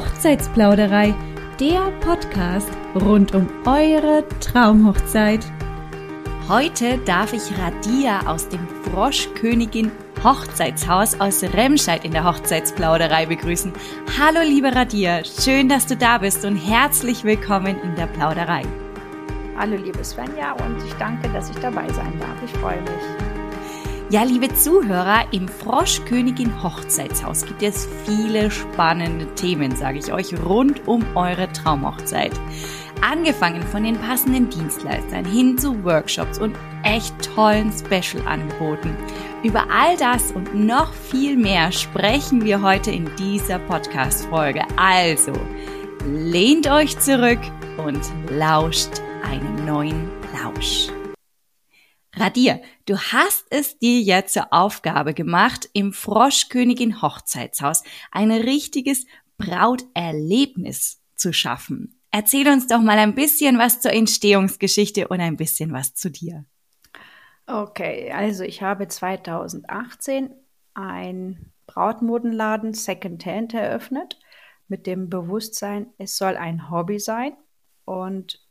Hochzeitsplauderei, der Podcast rund um eure Traumhochzeit. Heute darf ich Radia aus dem Froschkönigin Hochzeitshaus aus Remscheid in der Hochzeitsplauderei begrüßen. Hallo liebe Radia, schön, dass du da bist und herzlich willkommen in der Plauderei. Hallo liebe Svenja und ich danke, dass ich dabei sein darf. Ich freue mich. Ja, liebe Zuhörer, im Froschkönigin Hochzeitshaus gibt es viele spannende Themen, sage ich euch, rund um eure Traumhochzeit. Angefangen von den passenden Dienstleistern hin zu Workshops und echt tollen Special-Angeboten. Über all das und noch viel mehr sprechen wir heute in dieser Podcast-Folge. Also, lehnt euch zurück und lauscht einem neuen Lausch. Radier, du hast es dir jetzt zur Aufgabe gemacht, im Froschkönigin Hochzeitshaus ein richtiges Brauterlebnis zu schaffen. Erzähl uns doch mal ein bisschen was zur Entstehungsgeschichte und ein bisschen was zu dir. Okay, also ich habe 2018 ein Brautmodenladen Secondhand eröffnet mit dem Bewusstsein, es soll ein Hobby sein und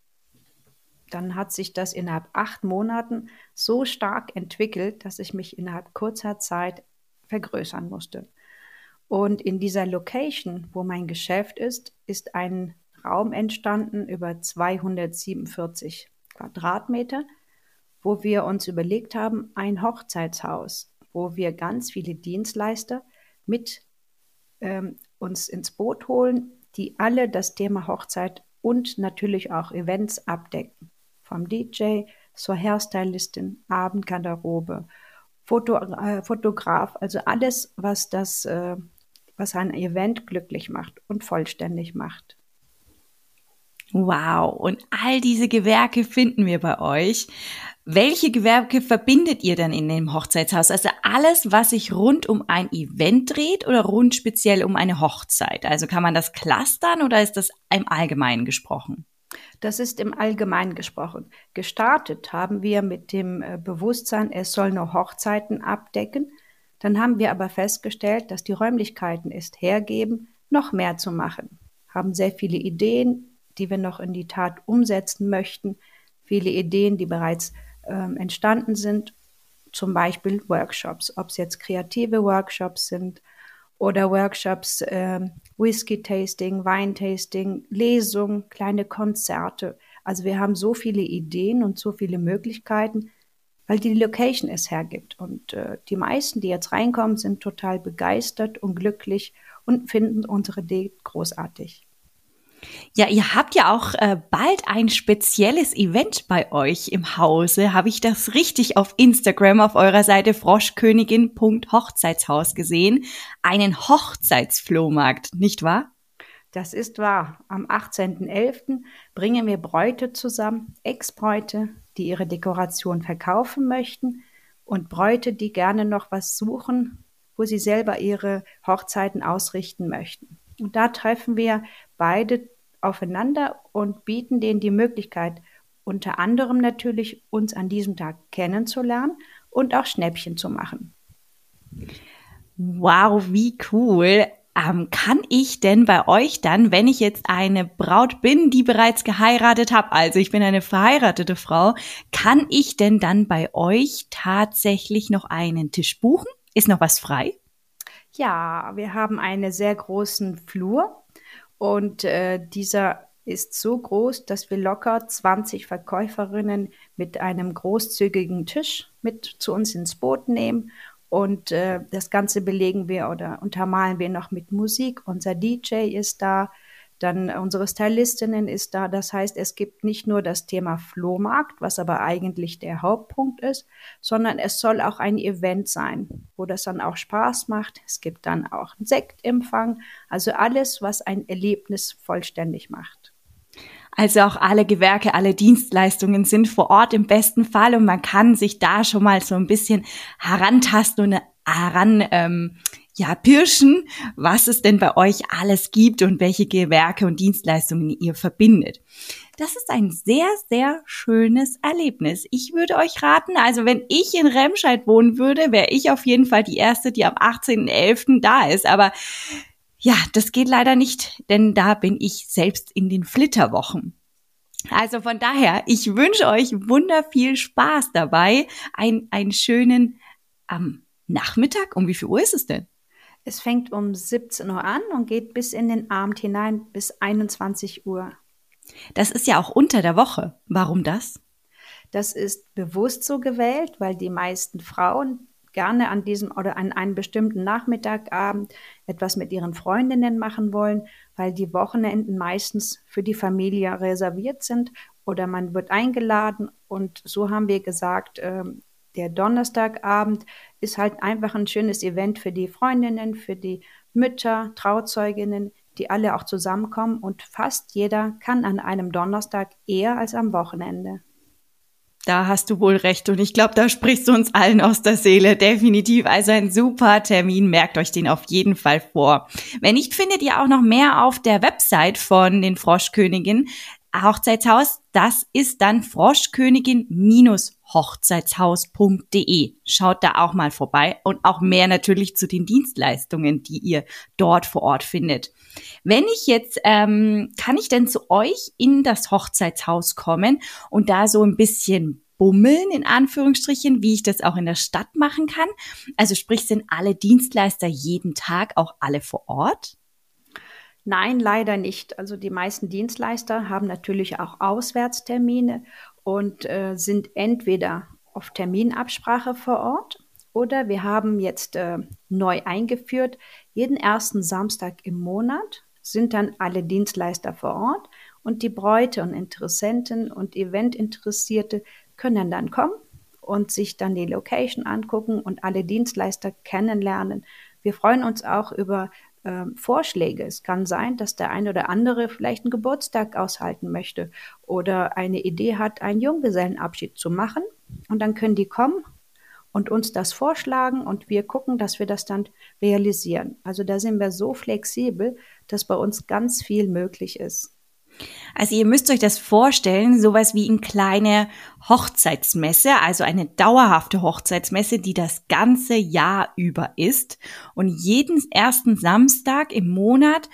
dann hat sich das innerhalb acht Monaten so stark entwickelt, dass ich mich innerhalb kurzer Zeit vergrößern musste. Und in dieser Location, wo mein Geschäft ist, ist ein Raum entstanden über 247 Quadratmeter, wo wir uns überlegt haben, ein Hochzeitshaus, wo wir ganz viele Dienstleister mit ähm, uns ins Boot holen, die alle das Thema Hochzeit und natürlich auch Events abdecken vom DJ zur Hairstylistin, Abendgarderobe, Foto, äh, Fotograf, also alles, was das, äh, was ein Event glücklich macht und vollständig macht. Wow, und all diese Gewerke finden wir bei euch. Welche Gewerke verbindet ihr denn in dem Hochzeitshaus? Also alles, was sich rund um ein Event dreht oder rund speziell um eine Hochzeit? Also kann man das clustern oder ist das im Allgemeinen gesprochen? Das ist im Allgemeinen gesprochen. Gestartet haben wir mit dem äh, Bewusstsein, es soll nur Hochzeiten abdecken. Dann haben wir aber festgestellt, dass die Räumlichkeiten es hergeben, noch mehr zu machen. Haben sehr viele Ideen, die wir noch in die Tat umsetzen möchten. Viele Ideen, die bereits ähm, entstanden sind. Zum Beispiel Workshops, ob es jetzt kreative Workshops sind oder Workshops, äh, Whisky-Tasting, Wein-Tasting, Lesungen, kleine Konzerte. Also wir haben so viele Ideen und so viele Möglichkeiten, weil die Location es hergibt. Und äh, die meisten, die jetzt reinkommen, sind total begeistert und glücklich und finden unsere Idee großartig. Ja, ihr habt ja auch äh, bald ein spezielles Event bei euch im Hause. Habe ich das richtig auf Instagram auf eurer Seite froschkönigin.hochzeitshaus gesehen? Einen Hochzeitsflohmarkt, nicht wahr? Das ist wahr. Am 18.11. bringen wir Bräute zusammen, Ex-Bräute, die ihre Dekoration verkaufen möchten und Bräute, die gerne noch was suchen, wo sie selber ihre Hochzeiten ausrichten möchten. Und da treffen wir beide aufeinander und bieten denen die Möglichkeit, unter anderem natürlich uns an diesem Tag kennenzulernen und auch Schnäppchen zu machen. Wow, wie cool. Ähm, kann ich denn bei euch dann, wenn ich jetzt eine Braut bin, die bereits geheiratet habe, also ich bin eine verheiratete Frau, kann ich denn dann bei euch tatsächlich noch einen Tisch buchen? Ist noch was frei? Ja, wir haben einen sehr großen Flur und äh, dieser ist so groß, dass wir locker 20 Verkäuferinnen mit einem großzügigen Tisch mit zu uns ins Boot nehmen. Und äh, das Ganze belegen wir oder untermalen wir noch mit Musik. Unser DJ ist da. Dann unsere Stylistinnen ist da. Das heißt, es gibt nicht nur das Thema Flohmarkt, was aber eigentlich der Hauptpunkt ist, sondern es soll auch ein Event sein, wo das dann auch Spaß macht. Es gibt dann auch einen Sektempfang. Also alles, was ein Erlebnis vollständig macht. Also auch alle Gewerke, alle Dienstleistungen sind vor Ort im besten Fall und man kann sich da schon mal so ein bisschen herantasten und heran ähm, ja, pirschen, was es denn bei euch alles gibt und welche Gewerke und Dienstleistungen ihr verbindet. Das ist ein sehr, sehr schönes Erlebnis. Ich würde euch raten, also wenn ich in Remscheid wohnen würde, wäre ich auf jeden Fall die Erste, die am 18.11. da ist. Aber Ja, das geht leider nicht, denn da bin ich selbst in den Flitterwochen. Also von daher, ich wünsche euch wunder viel Spaß dabei. Ein, einen schönen am Nachmittag. Um wie viel Uhr ist es denn? Es fängt um 17 Uhr an und geht bis in den Abend hinein bis 21 Uhr. Das ist ja auch unter der Woche. Warum das? Das ist bewusst so gewählt, weil die meisten Frauen gerne an diesem oder an einem bestimmten Nachmittagabend etwas mit ihren Freundinnen machen wollen, weil die Wochenenden meistens für die Familie reserviert sind oder man wird eingeladen. Und so haben wir gesagt, äh, der Donnerstagabend ist halt einfach ein schönes Event für die Freundinnen, für die Mütter, Trauzeuginnen, die alle auch zusammenkommen und fast jeder kann an einem Donnerstag eher als am Wochenende. Da hast du wohl recht und ich glaube, da sprichst du uns allen aus der Seele. Definitiv. Also ein super Termin. Merkt euch den auf jeden Fall vor. Wenn nicht, findet ihr auch noch mehr auf der Website von den Froschkönigen. Hochzeitshaus, das ist dann froschkönigin-hochzeitshaus.de. Schaut da auch mal vorbei und auch mehr natürlich zu den Dienstleistungen, die ihr dort vor Ort findet. Wenn ich jetzt, ähm, kann ich denn zu euch in das Hochzeitshaus kommen und da so ein bisschen bummeln, in Anführungsstrichen, wie ich das auch in der Stadt machen kann? Also sprich, sind alle Dienstleister jeden Tag auch alle vor Ort? Nein, leider nicht. Also die meisten Dienstleister haben natürlich auch Auswärtstermine und äh, sind entweder auf Terminabsprache vor Ort oder wir haben jetzt äh, neu eingeführt, jeden ersten Samstag im Monat sind dann alle Dienstleister vor Ort und die Bräute und Interessenten und Eventinteressierte können dann kommen und sich dann die Location angucken und alle Dienstleister kennenlernen. Wir freuen uns auch über äh, Vorschläge. Es kann sein, dass der eine oder andere vielleicht einen Geburtstag aushalten möchte oder eine Idee hat, einen Junggesellenabschied zu machen. Und dann können die kommen und uns das vorschlagen und wir gucken, dass wir das dann realisieren. Also da sind wir so flexibel, dass bei uns ganz viel möglich ist. Also ihr müsst euch das vorstellen, sowas wie eine kleine Hochzeitsmesse, also eine dauerhafte Hochzeitsmesse, die das ganze Jahr über ist. Und jeden ersten Samstag im Monat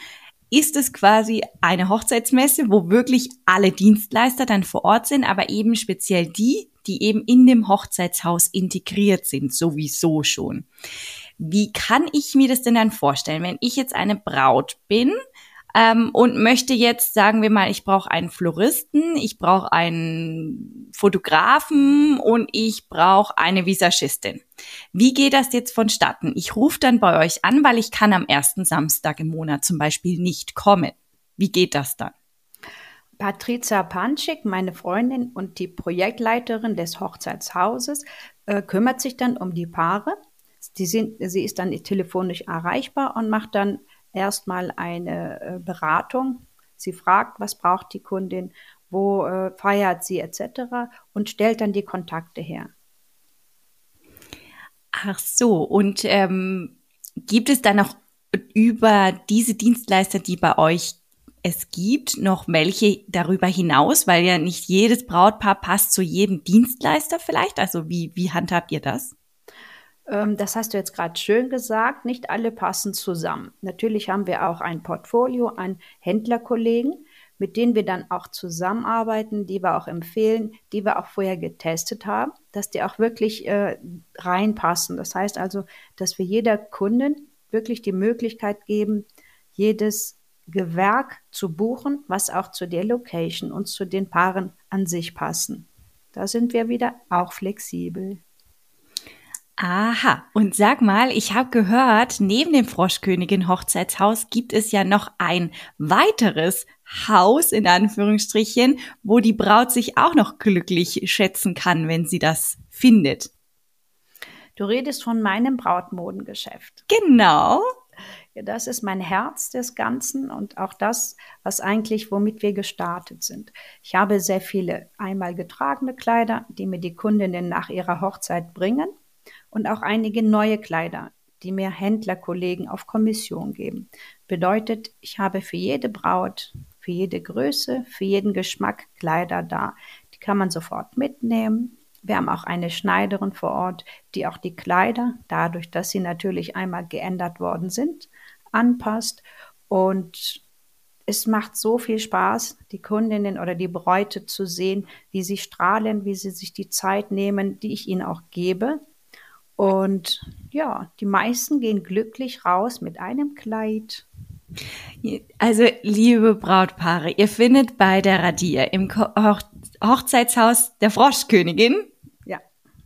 ist es quasi eine Hochzeitsmesse, wo wirklich alle Dienstleister dann vor Ort sind, aber eben speziell die, die eben in dem Hochzeitshaus integriert sind, sowieso schon. Wie kann ich mir das denn dann vorstellen, wenn ich jetzt eine Braut bin ähm, und möchte jetzt, sagen wir mal, ich brauche einen Floristen, ich brauche einen Fotografen und ich brauche eine Visagistin. Wie geht das jetzt vonstatten? Ich rufe dann bei euch an, weil ich kann am ersten Samstag im Monat zum Beispiel nicht kommen. Wie geht das dann? Patricia Panschik, meine Freundin und die Projektleiterin des Hochzeitshauses, äh, kümmert sich dann um die Paare. Die sind, sie ist dann telefonisch erreichbar und macht dann erstmal eine äh, Beratung. Sie fragt, was braucht die Kundin, wo äh, feiert sie etc. und stellt dann die Kontakte her. Ach so, und ähm, gibt es dann noch über diese Dienstleister, die bei euch es gibt, noch welche darüber hinaus, weil ja nicht jedes Brautpaar passt zu jedem Dienstleister vielleicht? Also wie, wie handhabt ihr das? Ähm, das hast du jetzt gerade schön gesagt, nicht alle passen zusammen. Natürlich haben wir auch ein Portfolio an Händlerkollegen, mit denen wir dann auch zusammenarbeiten, die wir auch empfehlen, die wir auch vorher getestet haben, dass die auch wirklich äh, reinpassen. Das heißt also, dass wir jeder Kundin wirklich die Möglichkeit geben, jedes Gewerk zu buchen, was auch zu der Location und zu den Paaren an sich passen. Da sind wir wieder auch flexibel. Aha, und sag mal, ich habe gehört, neben dem Froschkönigin Hochzeitshaus gibt es ja noch ein weiteres Haus in Anführungsstrichen, wo die Braut sich auch noch glücklich schätzen kann, wenn sie das findet. Du redest von meinem Brautmodengeschäft. Genau. Ja, das ist mein Herz des Ganzen und auch das, was eigentlich, womit wir gestartet sind. Ich habe sehr viele einmal getragene Kleider, die mir die Kundinnen nach ihrer Hochzeit bringen und auch einige neue Kleider, die mir Händlerkollegen auf Kommission geben. Bedeutet, ich habe für jede Braut, für jede Größe, für jeden Geschmack Kleider da. Die kann man sofort mitnehmen. Wir haben auch eine Schneiderin vor Ort, die auch die Kleider, dadurch, dass sie natürlich einmal geändert worden sind, anpasst. Und es macht so viel Spaß, die Kundinnen oder die Bräute zu sehen, wie sie strahlen, wie sie sich die Zeit nehmen, die ich ihnen auch gebe. Und ja, die meisten gehen glücklich raus mit einem Kleid. Also, liebe Brautpaare, ihr findet bei der Radier im Hoch Hochzeitshaus der Froschkönigin ja.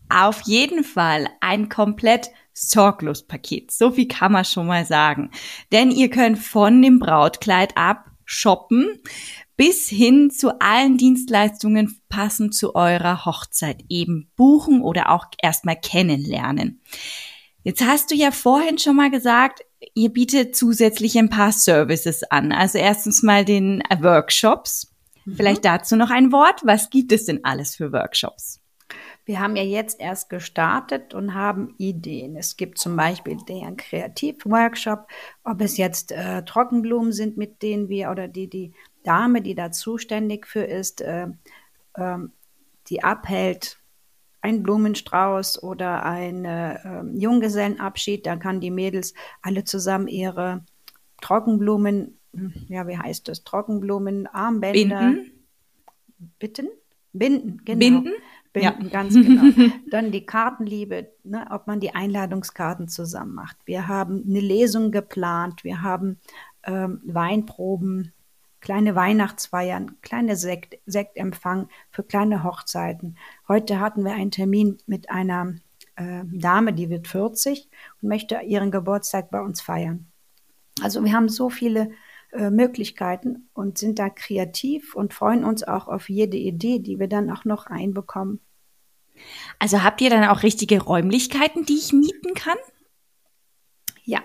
auf jeden Fall ein komplett Sorglos-Paket. So viel kann man schon mal sagen. Denn ihr könnt von dem Brautkleid ab shoppen bis hin zu allen Dienstleistungen passend zu eurer Hochzeit eben buchen oder auch erstmal kennenlernen. Jetzt hast du ja vorhin schon mal gesagt, ihr bietet zusätzlich ein paar Services an. Also erstens mal den Workshops. Mhm. Vielleicht dazu noch ein Wort. Was gibt es denn alles für Workshops? Wir haben ja jetzt erst gestartet und haben Ideen. Es gibt zum Beispiel den Kreativworkshop, ob es jetzt äh, Trockenblumen sind, mit denen wir oder die, die Dame, die da zuständig für ist, äh, äh, die abhält, ein Blumenstrauß oder ein äh, Junggesellenabschied. Da kann die Mädels alle zusammen ihre Trockenblumen, hm, ja, wie heißt das? Trockenblumen, Armbänder. Binden? Bitten? Binden, genau. Binden? Binden, ja. ganz genau. Dann die Kartenliebe, ne, ob man die Einladungskarten zusammen macht. Wir haben eine Lesung geplant, wir haben ähm, Weinproben, kleine Weihnachtsfeiern, kleine Sekt, Sektempfang für kleine Hochzeiten. Heute hatten wir einen Termin mit einer äh, Dame, die wird 40 und möchte ihren Geburtstag bei uns feiern. Also wir haben so viele äh, Möglichkeiten und sind da kreativ und freuen uns auch auf jede Idee, die wir dann auch noch einbekommen. Also habt ihr dann auch richtige Räumlichkeiten, die ich mieten kann? Ja,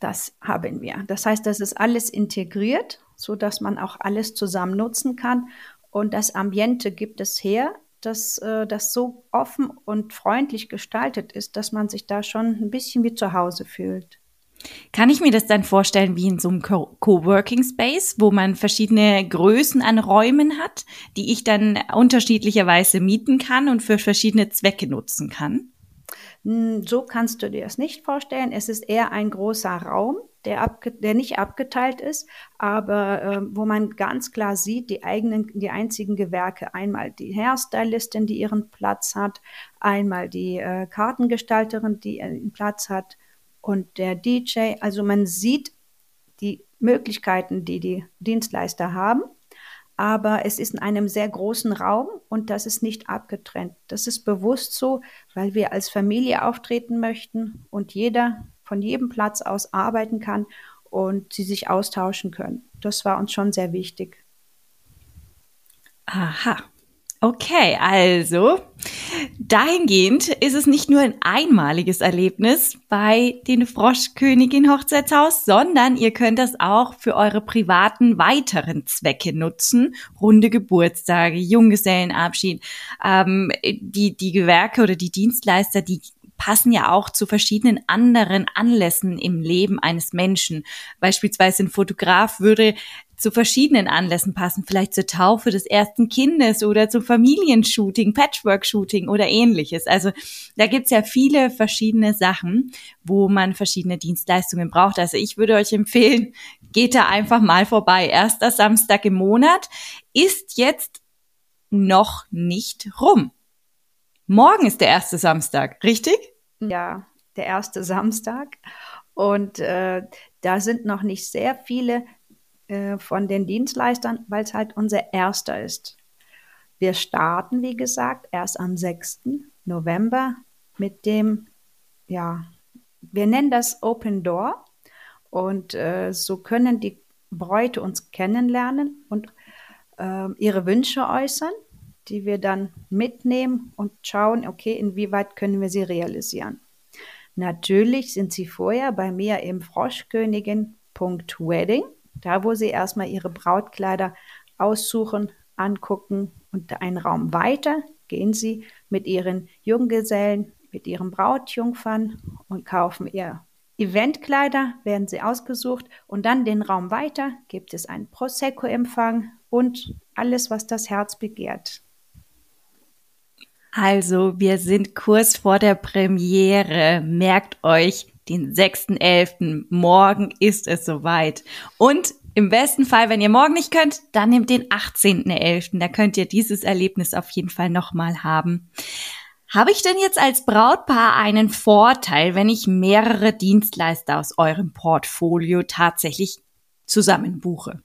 das haben wir. Das heißt, das ist alles integriert, so dass man auch alles zusammen nutzen kann. Und das Ambiente gibt es her, dass äh, das so offen und freundlich gestaltet ist, dass man sich da schon ein bisschen wie zu Hause fühlt. Kann ich mir das dann vorstellen wie in so einem Coworking Space, wo man verschiedene Größen an Räumen hat, die ich dann unterschiedlicherweise mieten kann und für verschiedene Zwecke nutzen kann? Hm, so kannst du dir das nicht vorstellen. Es ist eher ein großer Raum, der, der nicht abgeteilt ist, aber äh, wo man ganz klar sieht, die eigenen, die einzigen Gewerke, einmal die Hairstylistin, die ihren Platz hat, einmal die äh, Kartengestalterin, die ihren Platz hat, und der DJ. Also man sieht die Möglichkeiten, die die Dienstleister haben, aber es ist in einem sehr großen Raum und das ist nicht abgetrennt. Das ist bewusst so, weil wir als Familie auftreten möchten und jeder von jedem Platz aus arbeiten kann und sie sich austauschen können. Das war uns schon sehr wichtig. Aha. Okay, also dahingehend ist es nicht nur ein einmaliges Erlebnis bei den Froschkönigin Hochzeitshaus, sondern ihr könnt das auch für eure privaten weiteren Zwecke nutzen. Runde Geburtstage, Junggesellenabschied, ähm, die, die Gewerke oder die Dienstleister, die passen ja auch zu verschiedenen anderen Anlässen im Leben eines Menschen. Beispielsweise ein Fotograf würde zu verschiedenen Anlässen passen, vielleicht zur Taufe des ersten Kindes oder zum Familienshooting, Patchwork-Shooting oder ähnliches. Also da gibt's ja viele verschiedene Sachen, wo man verschiedene Dienstleistungen braucht. Also ich würde euch empfehlen, geht da einfach mal vorbei. Erster Samstag im Monat ist jetzt noch nicht rum. Morgen ist der erste Samstag, richtig? Ja, der erste Samstag. Und äh, da sind noch nicht sehr viele äh, von den Dienstleistern, weil es halt unser erster ist. Wir starten, wie gesagt, erst am 6. November mit dem, ja, wir nennen das Open Door. Und äh, so können die Bräute uns kennenlernen und äh, ihre Wünsche äußern die wir dann mitnehmen und schauen, okay, inwieweit können wir sie realisieren. Natürlich sind sie vorher bei mir im Froschkönigin.wedding, da wo sie erstmal ihre Brautkleider aussuchen, angucken und einen Raum weiter gehen sie mit ihren Junggesellen, mit ihren Brautjungfern und kaufen ihr Eventkleider, werden sie ausgesucht und dann den Raum weiter gibt es einen Prosecco-Empfang und alles, was das Herz begehrt. Also, wir sind kurz vor der Premiere. Merkt euch den 6.11. Morgen ist es soweit. Und im besten Fall, wenn ihr morgen nicht könnt, dann nehmt den 18.11. Da könnt ihr dieses Erlebnis auf jeden Fall nochmal haben. Habe ich denn jetzt als Brautpaar einen Vorteil, wenn ich mehrere Dienstleister aus eurem Portfolio tatsächlich zusammen buche?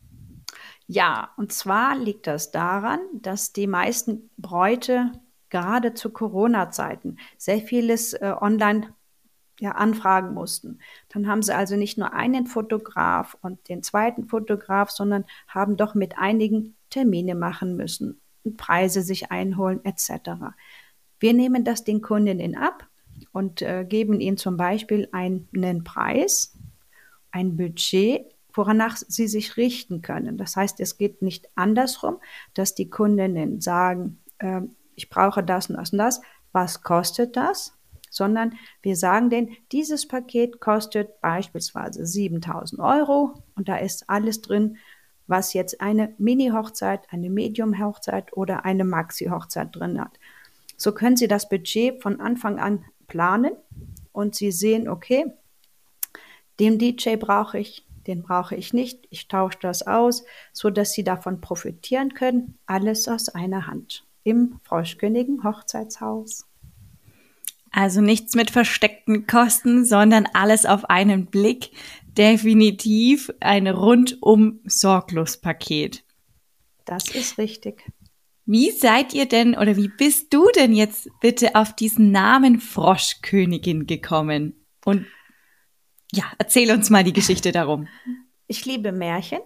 Ja, und zwar liegt das daran, dass die meisten Bräute gerade zu Corona-Zeiten sehr vieles äh, online ja, anfragen mussten. Dann haben sie also nicht nur einen Fotograf und den zweiten Fotograf, sondern haben doch mit einigen Termine machen müssen Preise sich einholen etc. Wir nehmen das den Kundinnen ab und äh, geben ihnen zum Beispiel einen Preis, ein Budget, woranach sie sich richten können. Das heißt, es geht nicht andersrum, dass die Kundinnen sagen, äh, ich brauche das und das und das, was kostet das? Sondern wir sagen denen, dieses Paket kostet beispielsweise 7000 Euro und da ist alles drin, was jetzt eine Mini-Hochzeit, eine Medium-Hochzeit oder eine Maxi-Hochzeit drin hat. So können Sie das Budget von Anfang an planen und Sie sehen, okay, den DJ brauche ich, den brauche ich nicht, ich tausche das aus, so dass Sie davon profitieren können, alles aus einer Hand im Froschkönigen Hochzeitshaus. Also nichts mit versteckten Kosten, sondern alles auf einen Blick. Definitiv ein rundum sorglos Paket. Das ist richtig. Wie seid ihr denn oder wie bist du denn jetzt bitte auf diesen Namen Froschkönigin gekommen? Und ja, erzähl uns mal die Geschichte darum. Ich liebe Märchen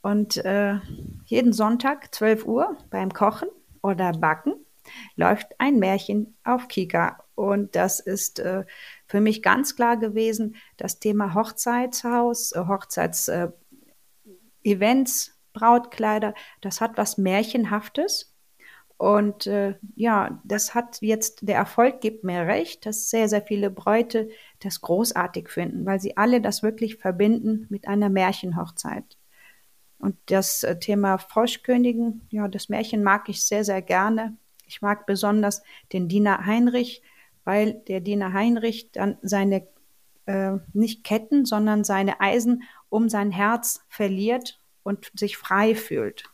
und äh, jeden Sonntag 12 Uhr beim Kochen oder Backen läuft ein Märchen auf Kika und das ist äh, für mich ganz klar gewesen, das Thema Hochzeitshaus, äh, Hochzeitsevents, äh, Brautkleider, das hat was Märchenhaftes und äh, ja, das hat jetzt, der Erfolg gibt mir recht, dass sehr, sehr viele Bräute das großartig finden, weil sie alle das wirklich verbinden mit einer Märchenhochzeit. Und das äh, Thema Froschkönigen, ja, das Märchen mag ich sehr, sehr gerne. Ich mag besonders den Diener Heinrich, weil der Diener Heinrich dann seine, äh, nicht Ketten, sondern seine Eisen um sein Herz verliert und sich frei fühlt.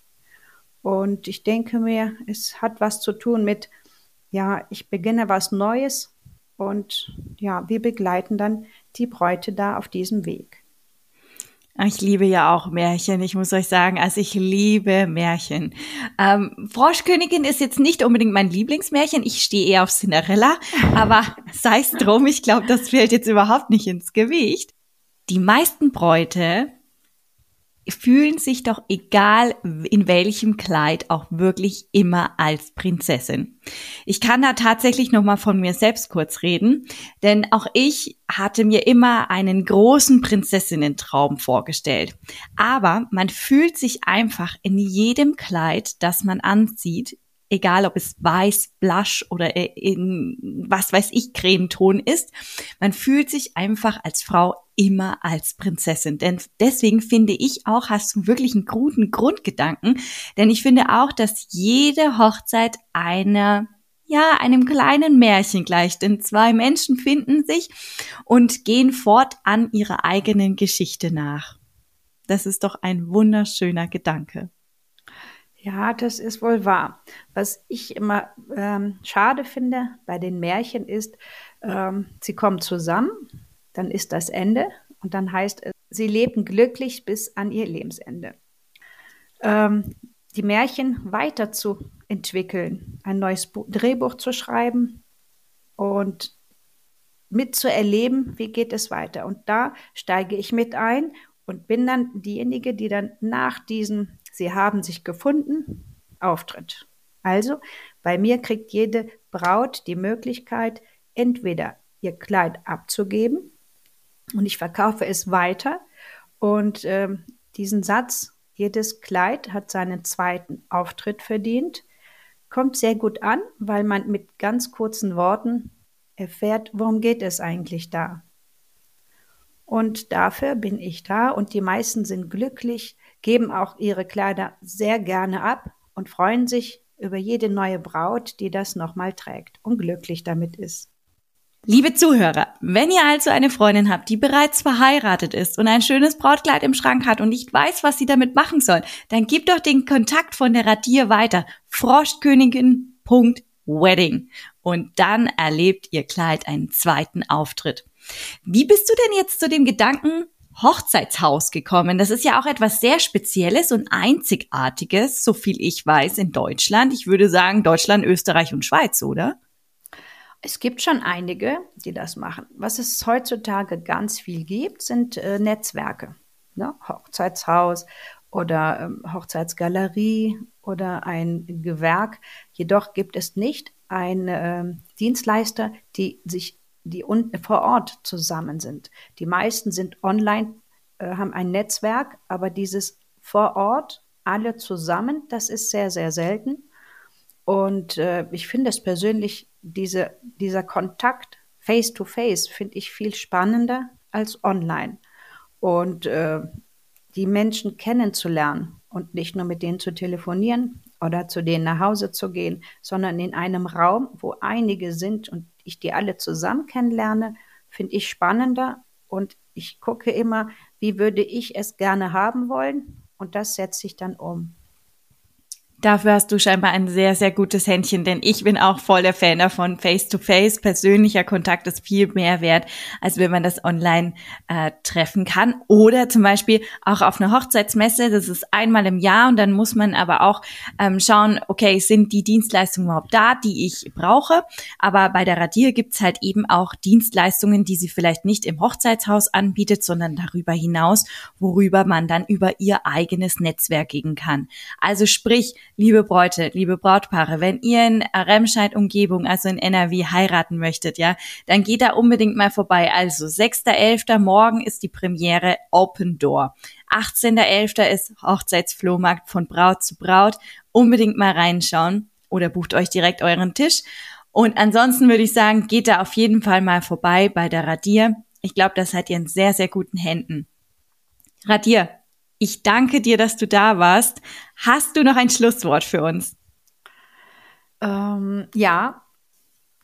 Und ich denke mir, es hat was zu tun mit, ja, ich beginne was Neues und ja, wir begleiten dann die Bräute da auf diesem Weg. Ich liebe ja auch Märchen, ich muss euch sagen, also ich liebe Märchen. Ähm, Froschkönigin ist jetzt nicht unbedingt mein Lieblingsmärchen, ich stehe eher auf Cinderella, aber sei es drum, ich glaube, das fällt jetzt überhaupt nicht ins Gewicht. Die meisten Bräute fühlen sich doch egal in welchem Kleid auch wirklich immer als Prinzessin. Ich kann da tatsächlich noch mal von mir selbst kurz reden, denn auch ich hatte mir immer einen großen Prinzessinnentraum vorgestellt. Aber man fühlt sich einfach in jedem Kleid, das man anzieht, egal ob es weiß, blush oder in was weiß ich Cremeton ist, man fühlt sich einfach als Frau immer als Prinzessin. Denn deswegen finde ich auch, hast du wirklich einen guten Grundgedanken, denn ich finde auch, dass jede Hochzeit einer ja, einem kleinen Märchen gleicht, denn zwei Menschen finden sich und gehen fortan ihrer eigenen Geschichte nach. Das ist doch ein wunderschöner Gedanke. Ja, das ist wohl wahr. Was ich immer ähm, schade finde bei den Märchen ist, ähm, sie kommen zusammen, dann ist das Ende und dann heißt es, sie leben glücklich bis an ihr Lebensende. Ähm, die Märchen weiterzuentwickeln, ein neues Bu Drehbuch zu schreiben und mitzuerleben, wie geht es weiter. Und da steige ich mit ein und bin dann diejenige, die dann nach diesem Sie haben sich gefunden, auftritt. Also bei mir kriegt jede Braut die Möglichkeit, entweder ihr Kleid abzugeben und ich verkaufe es weiter und äh, diesen Satz, jedes Kleid hat seinen zweiten Auftritt verdient, kommt sehr gut an, weil man mit ganz kurzen Worten erfährt, worum geht es eigentlich da. Und dafür bin ich da und die meisten sind glücklich, geben auch ihre Kleider sehr gerne ab und freuen sich über jede neue Braut, die das nochmal trägt und glücklich damit ist. Liebe Zuhörer, wenn ihr also eine Freundin habt, die bereits verheiratet ist und ein schönes Brautkleid im Schrank hat und nicht weiß, was sie damit machen soll, dann gebt doch den Kontakt von der Radier weiter. Froschkönigin.wedding. Und dann erlebt ihr Kleid einen zweiten Auftritt. Wie bist du denn jetzt zu dem Gedanken Hochzeitshaus gekommen? Das ist ja auch etwas sehr Spezielles und Einzigartiges, so viel ich weiß, in Deutschland. Ich würde sagen Deutschland, Österreich und Schweiz, oder? Es gibt schon einige, die das machen. Was es heutzutage ganz viel gibt, sind äh, Netzwerke. Ne? Hochzeitshaus oder ähm, Hochzeitsgalerie oder ein Gewerk. Jedoch gibt es nicht einen äh, Dienstleister, die sich die un vor Ort zusammen sind. Die meisten sind online, äh, haben ein Netzwerk, aber dieses vor Ort alle zusammen, das ist sehr, sehr selten. Und äh, ich finde es persönlich diese, dieser Kontakt face to face finde ich viel spannender als online. Und äh, die Menschen kennenzulernen und nicht nur mit denen zu telefonieren oder zu denen nach Hause zu gehen, sondern in einem Raum, wo einige sind und ich die alle zusammen kennenlerne, finde ich spannender und ich gucke immer, wie würde ich es gerne haben wollen und das setze ich dann um. Dafür hast du scheinbar ein sehr, sehr gutes Händchen, denn ich bin auch voll der Fan davon. Face-to-face, -face, persönlicher Kontakt ist viel mehr wert, als wenn man das online äh, treffen kann. Oder zum Beispiel auch auf einer Hochzeitsmesse, das ist einmal im Jahr und dann muss man aber auch ähm, schauen, okay, sind die Dienstleistungen überhaupt da, die ich brauche? Aber bei der Radier gibt's halt eben auch Dienstleistungen, die sie vielleicht nicht im Hochzeitshaus anbietet, sondern darüber hinaus, worüber man dann über ihr eigenes Netzwerk gehen kann. Also sprich, liebe Bräute, liebe Brautpaare, wenn ihr in Remscheid-Umgebung, also in NRW, heiraten möchtet, ja, dann geht da unbedingt mal vorbei. Also 6.11. morgen ist die Premiere Open Door. 18.11. ist Hochzeitsflohmarkt von Braut zu Braut. Unbedingt mal reinschauen oder bucht euch direkt euren Tisch. Und ansonsten würde ich sagen, geht da auf jeden Fall mal vorbei bei der Radier. Ich glaube, das seid ihr in sehr, sehr guten Händen. Radier, ich danke dir, dass du da warst. Hast du noch ein Schlusswort für uns? Ähm, ja,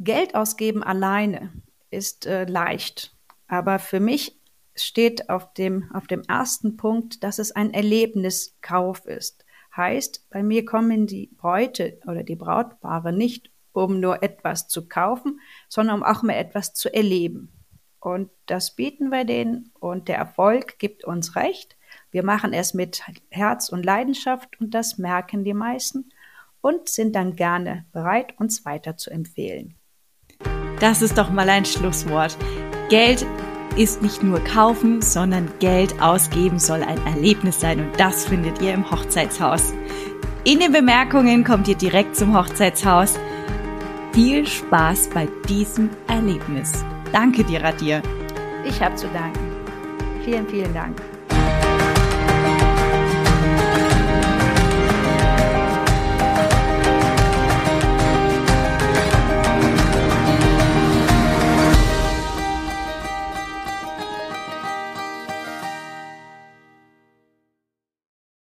Geld ausgeben alleine ist äh, leicht. Aber für mich steht auf dem, auf dem ersten Punkt, dass es ein Erlebniskauf ist. Heißt, bei mir kommen die Bräute oder die Brautpaare nicht, um nur etwas zu kaufen, sondern um auch mal etwas zu erleben. Und das bieten wir denen und der Erfolg gibt uns recht. Wir machen es mit Herz und Leidenschaft und das merken die meisten und sind dann gerne bereit, uns weiter zu empfehlen. Das ist doch mal ein Schlusswort. Geld ist nicht nur kaufen, sondern Geld ausgeben soll ein Erlebnis sein und das findet ihr im Hochzeitshaus. In den Bemerkungen kommt ihr direkt zum Hochzeitshaus. Viel Spaß bei diesem Erlebnis. Danke dir, Radir. Ich habe zu danken. Vielen, vielen Dank.